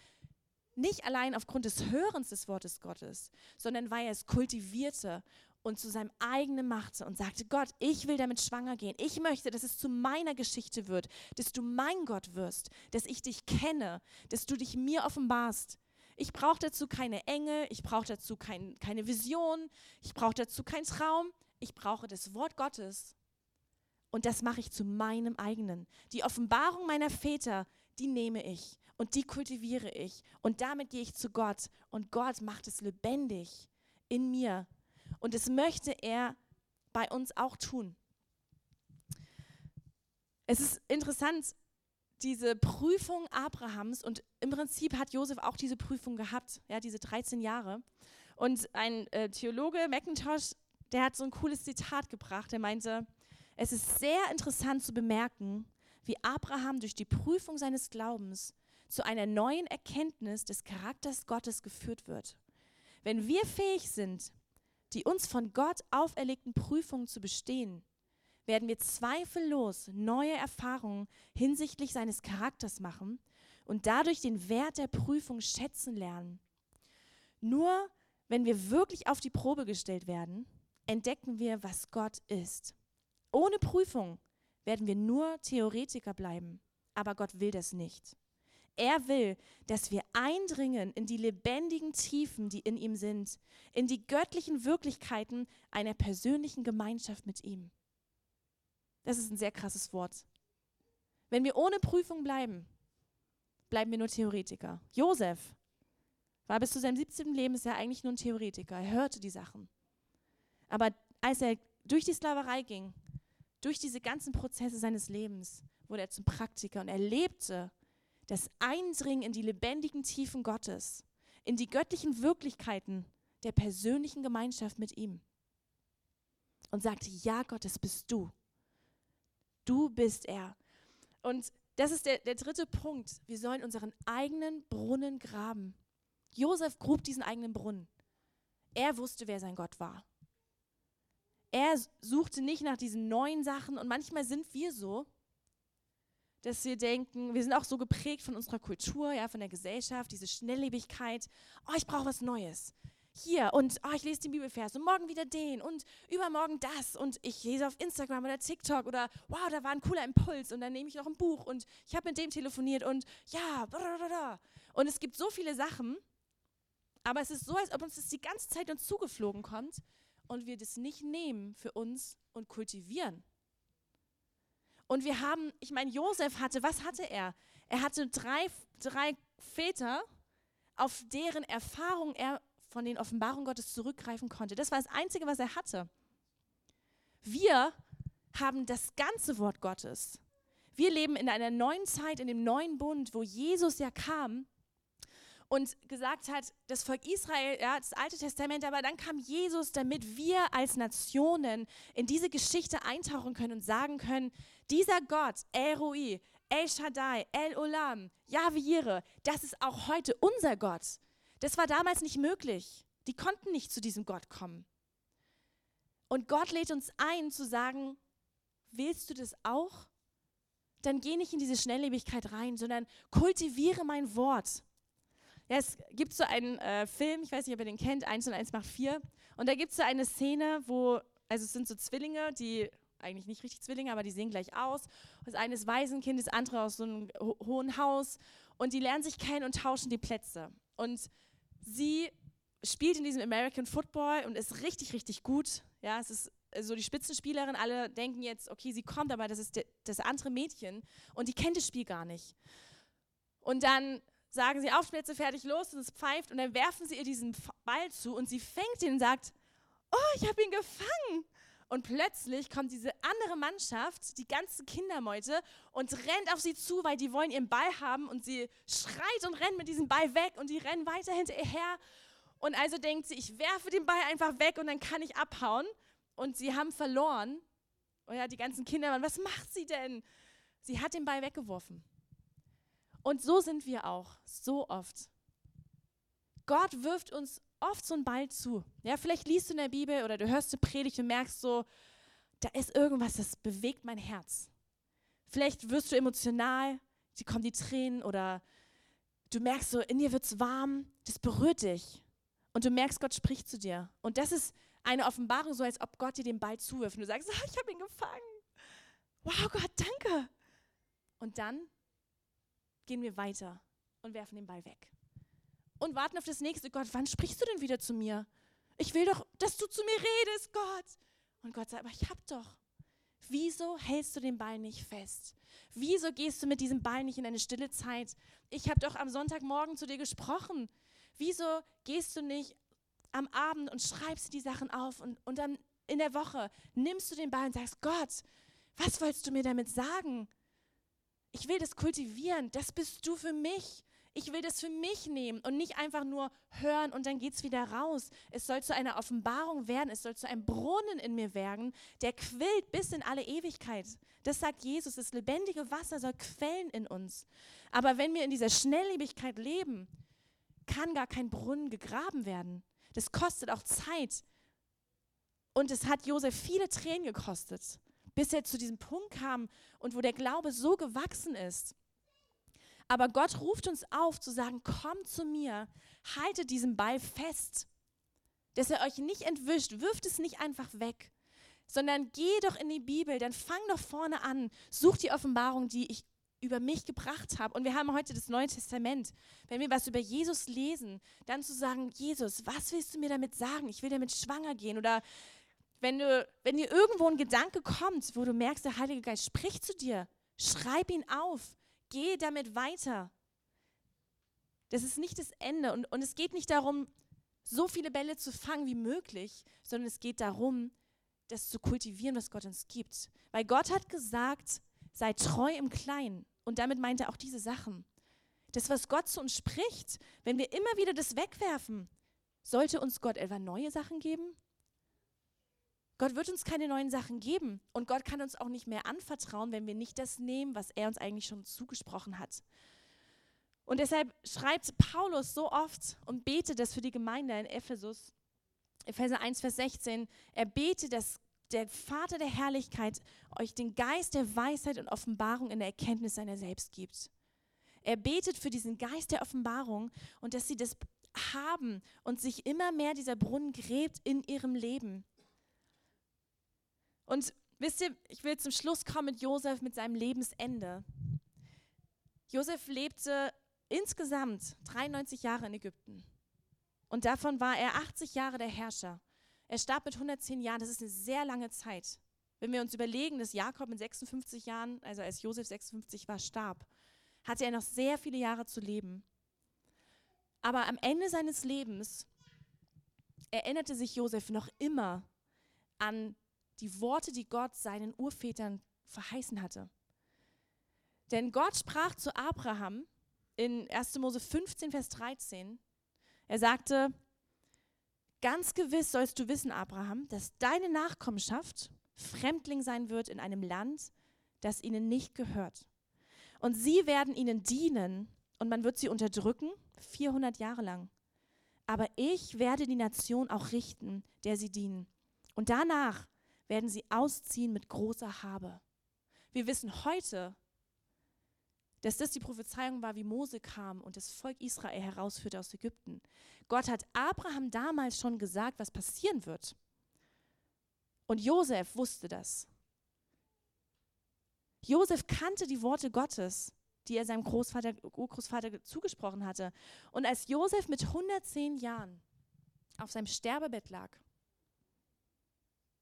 Nicht allein aufgrund des Hörens des Wortes Gottes, sondern weil er es kultivierte und zu seinem eigenen machte und sagte, Gott, ich will damit schwanger gehen. Ich möchte, dass es zu meiner Geschichte wird, dass du mein Gott wirst, dass ich dich kenne, dass du dich mir offenbarst. Ich brauche dazu keine Engel, ich brauche dazu kein, keine Vision, ich brauche dazu keinen Traum. Ich brauche das Wort Gottes und das mache ich zu meinem eigenen. Die Offenbarung meiner Väter, die nehme ich und die kultiviere ich. Und damit gehe ich zu Gott. Und Gott macht es lebendig in mir. Und das möchte er bei uns auch tun. Es ist interessant, diese Prüfung Abrahams, und im Prinzip hat Josef auch diese Prüfung gehabt, ja, diese 13 Jahre. Und ein äh, Theologe, McIntosh, der hat so ein cooles Zitat gebracht. Er meinte, es ist sehr interessant zu bemerken, wie Abraham durch die Prüfung seines Glaubens zu einer neuen Erkenntnis des Charakters Gottes geführt wird. Wenn wir fähig sind, die uns von Gott auferlegten Prüfungen zu bestehen, werden wir zweifellos neue Erfahrungen hinsichtlich seines Charakters machen und dadurch den Wert der Prüfung schätzen lernen. Nur wenn wir wirklich auf die Probe gestellt werden, entdecken wir, was Gott ist. Ohne Prüfung werden wir nur Theoretiker bleiben, aber Gott will das nicht. Er will, dass wir eindringen in die lebendigen Tiefen, die in ihm sind, in die göttlichen Wirklichkeiten einer persönlichen Gemeinschaft mit ihm. Das ist ein sehr krasses Wort. Wenn wir ohne Prüfung bleiben, bleiben wir nur Theoretiker. Josef war bis zu seinem 17. Lebensjahr eigentlich nur ein Theoretiker. Er hörte die Sachen. Aber als er durch die Sklaverei ging, durch diese ganzen Prozesse seines Lebens, wurde er zum Praktiker und erlebte das Eindringen in die lebendigen Tiefen Gottes, in die göttlichen Wirklichkeiten der persönlichen Gemeinschaft mit ihm. Und sagte, ja Gott, das bist du. Du bist er. Und das ist der, der dritte Punkt. Wir sollen unseren eigenen Brunnen graben. Josef grub diesen eigenen Brunnen. Er wusste, wer sein Gott war. Er suchte nicht nach diesen neuen Sachen und manchmal sind wir so, dass wir denken, wir sind auch so geprägt von unserer Kultur, ja, von der Gesellschaft, diese Schnelllebigkeit. Oh, ich brauche was Neues. Hier und oh, ich lese den Bibelvers und morgen wieder den und übermorgen das und ich lese auf Instagram oder TikTok oder wow, da war ein cooler Impuls und dann nehme ich noch ein Buch und ich habe mit dem telefoniert und ja, und es gibt so viele Sachen, aber es ist so, als ob uns das die ganze Zeit uns zugeflogen kommt und wir das nicht nehmen für uns und kultivieren. Und wir haben, ich meine, Josef hatte, was hatte er? Er hatte drei, drei Väter, auf deren Erfahrung er von den Offenbarungen Gottes zurückgreifen konnte. Das war das Einzige, was er hatte. Wir haben das ganze Wort Gottes. Wir leben in einer neuen Zeit, in dem neuen Bund, wo Jesus ja kam und gesagt hat, das Volk Israel, ja, das Alte Testament, aber dann kam Jesus, damit wir als Nationen in diese Geschichte eintauchen können und sagen können, dieser Gott, El Rui, El Shaddai, El Olam, Yahweh das ist auch heute unser Gott. Das war damals nicht möglich. Die konnten nicht zu diesem Gott kommen. Und Gott lädt uns ein zu sagen, willst du das auch? Dann geh nicht in diese Schnelllebigkeit rein, sondern kultiviere mein Wort. Ja, es gibt so einen äh, Film, ich weiß nicht, ob ihr den kennt, 1 und 1 macht 4. Und da gibt es so eine Szene, wo, also es sind so Zwillinge, die eigentlich nicht richtig Zwillinge, aber die sehen gleich aus. Das eine ist Waisenkind, das andere aus so einem ho hohen Haus. Und die lernen sich kennen und tauschen die Plätze. Und sie spielt in diesem American Football und ist richtig, richtig gut. Ja, es ist so die Spitzenspielerin. Alle denken jetzt, okay, sie kommt, aber das ist das andere Mädchen. Und die kennt das Spiel gar nicht. Und dann sagen sie, Aufplätze, fertig, los, und es pfeift und dann werfen sie ihr diesen Ball zu und sie fängt ihn und sagt, oh, ich habe ihn gefangen. Und plötzlich kommt diese andere Mannschaft, die ganze Kindermeute, und rennt auf sie zu, weil die wollen ihren Ball haben und sie schreit und rennt mit diesem Ball weg und die rennen weiter hinter ihr her. Und also denkt sie, ich werfe den Ball einfach weg und dann kann ich abhauen. Und sie haben verloren. Und ja, die ganzen Kinder, was macht sie denn? Sie hat den Ball weggeworfen. Und so sind wir auch, so oft. Gott wirft uns oft so einen Ball zu. Ja, vielleicht liest du in der Bibel oder du hörst eine Predigt und merkst so, da ist irgendwas, das bewegt mein Herz. Vielleicht wirst du emotional, sie kommen die Tränen oder du merkst so, in dir wird es warm, das berührt dich. Und du merkst, Gott spricht zu dir. Und das ist eine Offenbarung, so als ob Gott dir den Ball zuwirft. Und du sagst, oh, ich habe ihn gefangen. Wow, Gott, danke. Und dann gehen wir weiter und werfen den Ball weg. Und warten auf das nächste. Gott, wann sprichst du denn wieder zu mir? Ich will doch, dass du zu mir redest, Gott. Und Gott sagt, aber ich hab doch. Wieso hältst du den Ball nicht fest? Wieso gehst du mit diesem Ball nicht in eine stille Zeit? Ich habe doch am Sonntagmorgen zu dir gesprochen. Wieso gehst du nicht am Abend und schreibst die Sachen auf und, und dann in der Woche nimmst du den Ball und sagst, Gott, was wolltest du mir damit sagen? Ich will das kultivieren, das bist du für mich. Ich will das für mich nehmen und nicht einfach nur hören und dann geht es wieder raus. Es soll zu einer Offenbarung werden, es soll zu einem Brunnen in mir werden, der quillt bis in alle Ewigkeit. Das sagt Jesus, das lebendige Wasser soll quellen in uns. Aber wenn wir in dieser Schnelllebigkeit leben, kann gar kein Brunnen gegraben werden. Das kostet auch Zeit. Und es hat Josef viele Tränen gekostet, bis er zu diesem Punkt kam und wo der Glaube so gewachsen ist aber Gott ruft uns auf zu sagen, kommt zu mir, haltet diesen Ball fest, dass er euch nicht entwischt, wirft es nicht einfach weg, sondern geh doch in die Bibel, dann fang doch vorne an, such die Offenbarung, die ich über mich gebracht habe. Und wir haben heute das Neue Testament. Wenn wir was über Jesus lesen, dann zu sagen, Jesus, was willst du mir damit sagen? Ich will damit schwanger gehen. Oder wenn, du, wenn dir irgendwo ein Gedanke kommt, wo du merkst, der Heilige Geist spricht zu dir, schreib ihn auf. Geh damit weiter. Das ist nicht das Ende. Und, und es geht nicht darum, so viele Bälle zu fangen wie möglich, sondern es geht darum, das zu kultivieren, was Gott uns gibt. Weil Gott hat gesagt, sei treu im Kleinen. Und damit meint er auch diese Sachen. Das, was Gott zu uns spricht, wenn wir immer wieder das wegwerfen, sollte uns Gott etwa neue Sachen geben? Gott wird uns keine neuen Sachen geben und Gott kann uns auch nicht mehr anvertrauen, wenn wir nicht das nehmen, was er uns eigentlich schon zugesprochen hat. Und deshalb schreibt Paulus so oft und betet das für die Gemeinde in Ephesus, Epheser 1, Vers 16. Er betet, dass der Vater der Herrlichkeit euch den Geist der Weisheit und Offenbarung in der Erkenntnis seiner selbst gibt. Er betet für diesen Geist der Offenbarung und dass sie das haben und sich immer mehr dieser Brunnen gräbt in ihrem Leben. Und wisst ihr, ich will zum Schluss kommen mit Josef, mit seinem Lebensende. Josef lebte insgesamt 93 Jahre in Ägypten. Und davon war er 80 Jahre der Herrscher. Er starb mit 110 Jahren, das ist eine sehr lange Zeit. Wenn wir uns überlegen, dass Jakob mit 56 Jahren, also als Josef 56 war, starb, hatte er noch sehr viele Jahre zu leben. Aber am Ende seines Lebens erinnerte sich Josef noch immer an die Worte, die Gott seinen Urvätern verheißen hatte. Denn Gott sprach zu Abraham in 1. Mose 15, Vers 13. Er sagte, ganz gewiss sollst du wissen, Abraham, dass deine Nachkommenschaft Fremdling sein wird in einem Land, das ihnen nicht gehört. Und sie werden ihnen dienen und man wird sie unterdrücken, 400 Jahre lang. Aber ich werde die Nation auch richten, der sie dienen. Und danach werden sie ausziehen mit großer Habe. Wir wissen heute, dass das die Prophezeiung war, wie Mose kam und das Volk Israel herausführte aus Ägypten. Gott hat Abraham damals schon gesagt, was passieren wird. Und Josef wusste das. Josef kannte die Worte Gottes, die er seinem Großvater, Urgroßvater zugesprochen hatte. Und als Josef mit 110 Jahren auf seinem Sterbebett lag,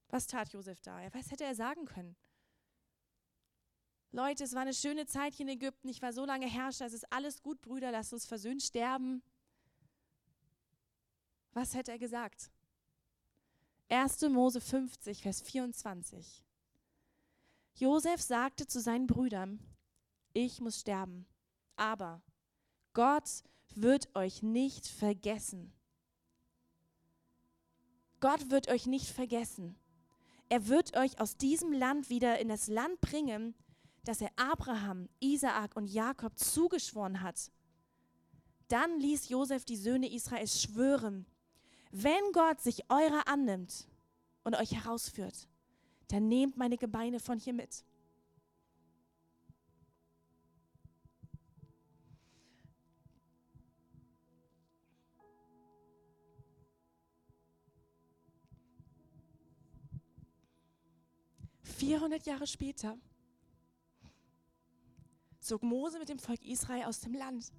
was tat Josef da? Was hätte er sagen können? Leute, es war eine schöne Zeit hier in Ägypten. Ich war so lange Herrscher. Es ist alles gut, Brüder. Lasst uns versöhnt sterben. Was hätte er gesagt? 1. Mose 50, Vers 24. Josef sagte zu seinen Brüdern: Ich muss sterben, aber Gott wird euch nicht vergessen. Gott wird euch nicht vergessen er wird euch aus diesem Land wieder in das Land bringen, das er Abraham, Isaak und Jakob zugeschworen hat. Dann ließ Josef die Söhne Israels schwören, wenn Gott sich eurer annimmt und euch herausführt, dann nehmt meine Gebeine von hier mit. 400 Jahre später zog Mose mit dem Volk Israel aus dem Land.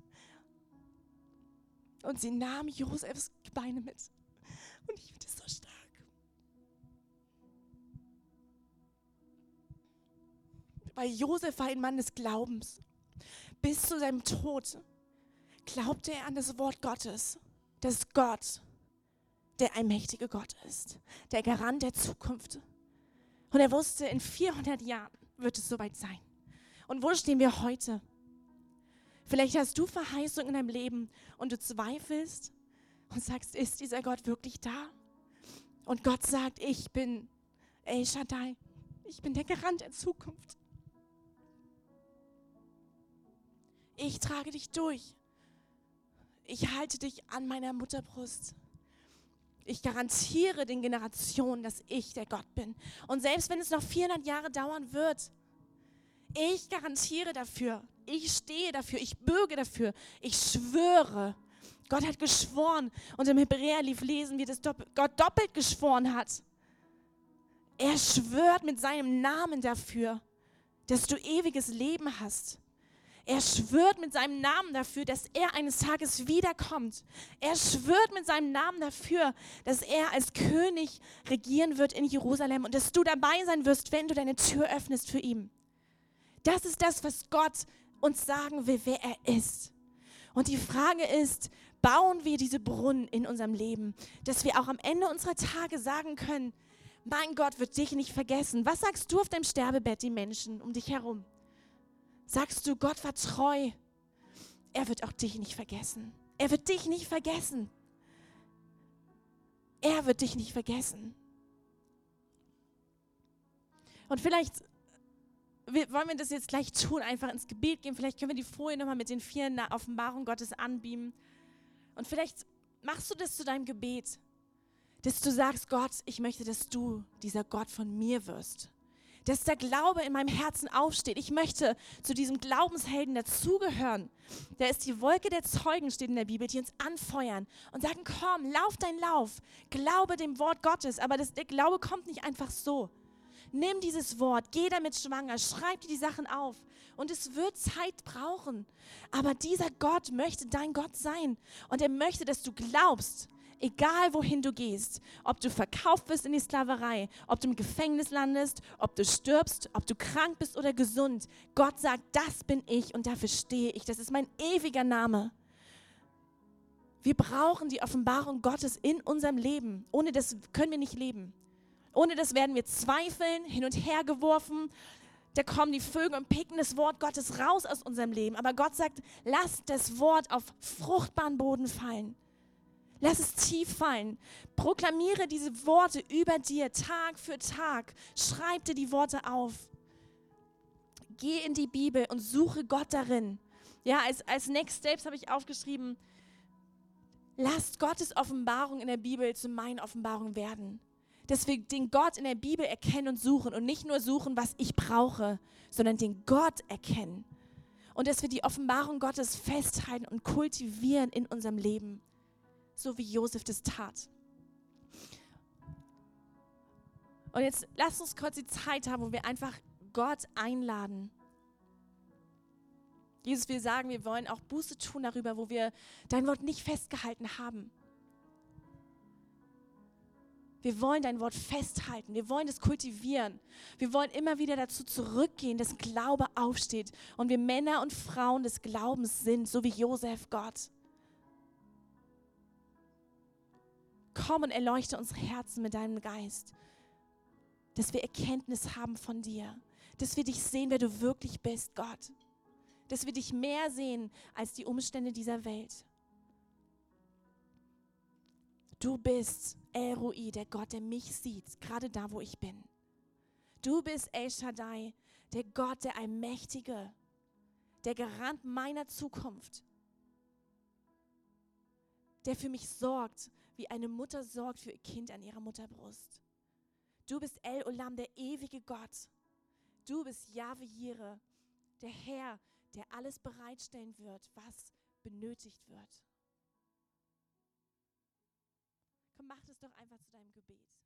Und sie nahm Josefs Gebeine mit. Und ich finde es so stark. Weil Josef war ein Mann des Glaubens. Bis zu seinem Tod glaubte er an das Wort Gottes, dass Gott der allmächtige Gott ist, der Garant der Zukunft. Und er wusste, in 400 Jahren wird es soweit sein. Und wo stehen wir heute? Vielleicht hast du Verheißung in deinem Leben und du zweifelst und sagst, ist dieser Gott wirklich da? Und Gott sagt, ich bin El Shaddai, ich bin der Garant der Zukunft. Ich trage dich durch. Ich halte dich an meiner Mutterbrust. Ich garantiere den Generationen, dass ich der Gott bin. Und selbst wenn es noch 400 Jahre dauern wird, ich garantiere dafür, ich stehe dafür, ich bürge dafür, ich schwöre. Gott hat geschworen und im Hebräerlief lesen wir, dass Gott doppelt geschworen hat. Er schwört mit seinem Namen dafür, dass du ewiges Leben hast. Er schwört mit seinem Namen dafür, dass er eines Tages wiederkommt. Er schwört mit seinem Namen dafür, dass er als König regieren wird in Jerusalem und dass du dabei sein wirst, wenn du deine Tür öffnest für ihn. Das ist das, was Gott uns sagen will, wer er ist. Und die Frage ist, bauen wir diese Brunnen in unserem Leben, dass wir auch am Ende unserer Tage sagen können, mein Gott wird dich nicht vergessen. Was sagst du auf deinem Sterbebett, die Menschen um dich herum? Sagst du, Gott war treu? Er wird auch dich nicht vergessen. Er wird dich nicht vergessen. Er wird dich nicht vergessen. Und vielleicht wollen wir das jetzt gleich tun, einfach ins Gebet gehen. Vielleicht können wir die Folie nochmal mit den vier Offenbarungen Gottes anbeamen. Und vielleicht machst du das zu deinem Gebet, dass du sagst, Gott, ich möchte, dass du dieser Gott von mir wirst. Dass der Glaube in meinem Herzen aufsteht. Ich möchte zu diesem Glaubenshelden dazugehören. Da ist die Wolke der Zeugen, steht in der Bibel, die uns anfeuern und sagen, komm, lauf dein Lauf. Glaube dem Wort Gottes. Aber das, der Glaube kommt nicht einfach so Nimm dieses Wort, geh damit schwanger, schreib dir die Sachen auf. Und es wird Zeit brauchen. Aber dieser Gott möchte dein Gott sein. Und er möchte, dass du glaubst, egal wohin du gehst, ob du verkauft wirst in die Sklaverei, ob du im Gefängnis landest, ob du stirbst, ob du krank bist oder gesund. Gott sagt, das bin ich und dafür stehe ich. Das ist mein ewiger Name. Wir brauchen die Offenbarung Gottes in unserem Leben. Ohne das können wir nicht leben. Ohne das werden wir zweifeln, hin und her geworfen. Da kommen die Vögel und picken das Wort Gottes raus aus unserem Leben. Aber Gott sagt, lass das Wort auf fruchtbaren Boden fallen. Lass es tief fallen. Proklamiere diese Worte über dir Tag für Tag. Schreib dir die Worte auf. Geh in die Bibel und suche Gott darin. Ja, als, als Next Steps habe ich aufgeschrieben, lasst Gottes Offenbarung in der Bibel zu meinen Offenbarungen werden dass wir den Gott in der Bibel erkennen und suchen und nicht nur suchen, was ich brauche, sondern den Gott erkennen. Und dass wir die Offenbarung Gottes festhalten und kultivieren in unserem Leben, so wie Josef das tat. Und jetzt lasst uns kurz die Zeit haben, wo wir einfach Gott einladen. Jesus, wir sagen, wir wollen auch Buße tun darüber, wo wir dein Wort nicht festgehalten haben. Wir wollen dein Wort festhalten. Wir wollen es kultivieren. Wir wollen immer wieder dazu zurückgehen, dass Glaube aufsteht und wir Männer und Frauen des Glaubens sind, so wie Josef Gott. Komm und erleuchte unsere Herzen mit deinem Geist, dass wir Erkenntnis haben von dir, dass wir dich sehen, wer du wirklich bist, Gott, dass wir dich mehr sehen als die Umstände dieser Welt. Du bist El Roi, der Gott, der mich sieht, gerade da, wo ich bin. Du bist El Shaddai, der Gott, der Allmächtige, der Garant meiner Zukunft, der für mich sorgt, wie eine Mutter sorgt für ihr Kind an ihrer Mutterbrust. Du bist El Olam, der ewige Gott. Du bist Yahweh Jireh, der Herr, der alles bereitstellen wird, was benötigt wird. Komm, mach das doch einfach zu deinem Gebet.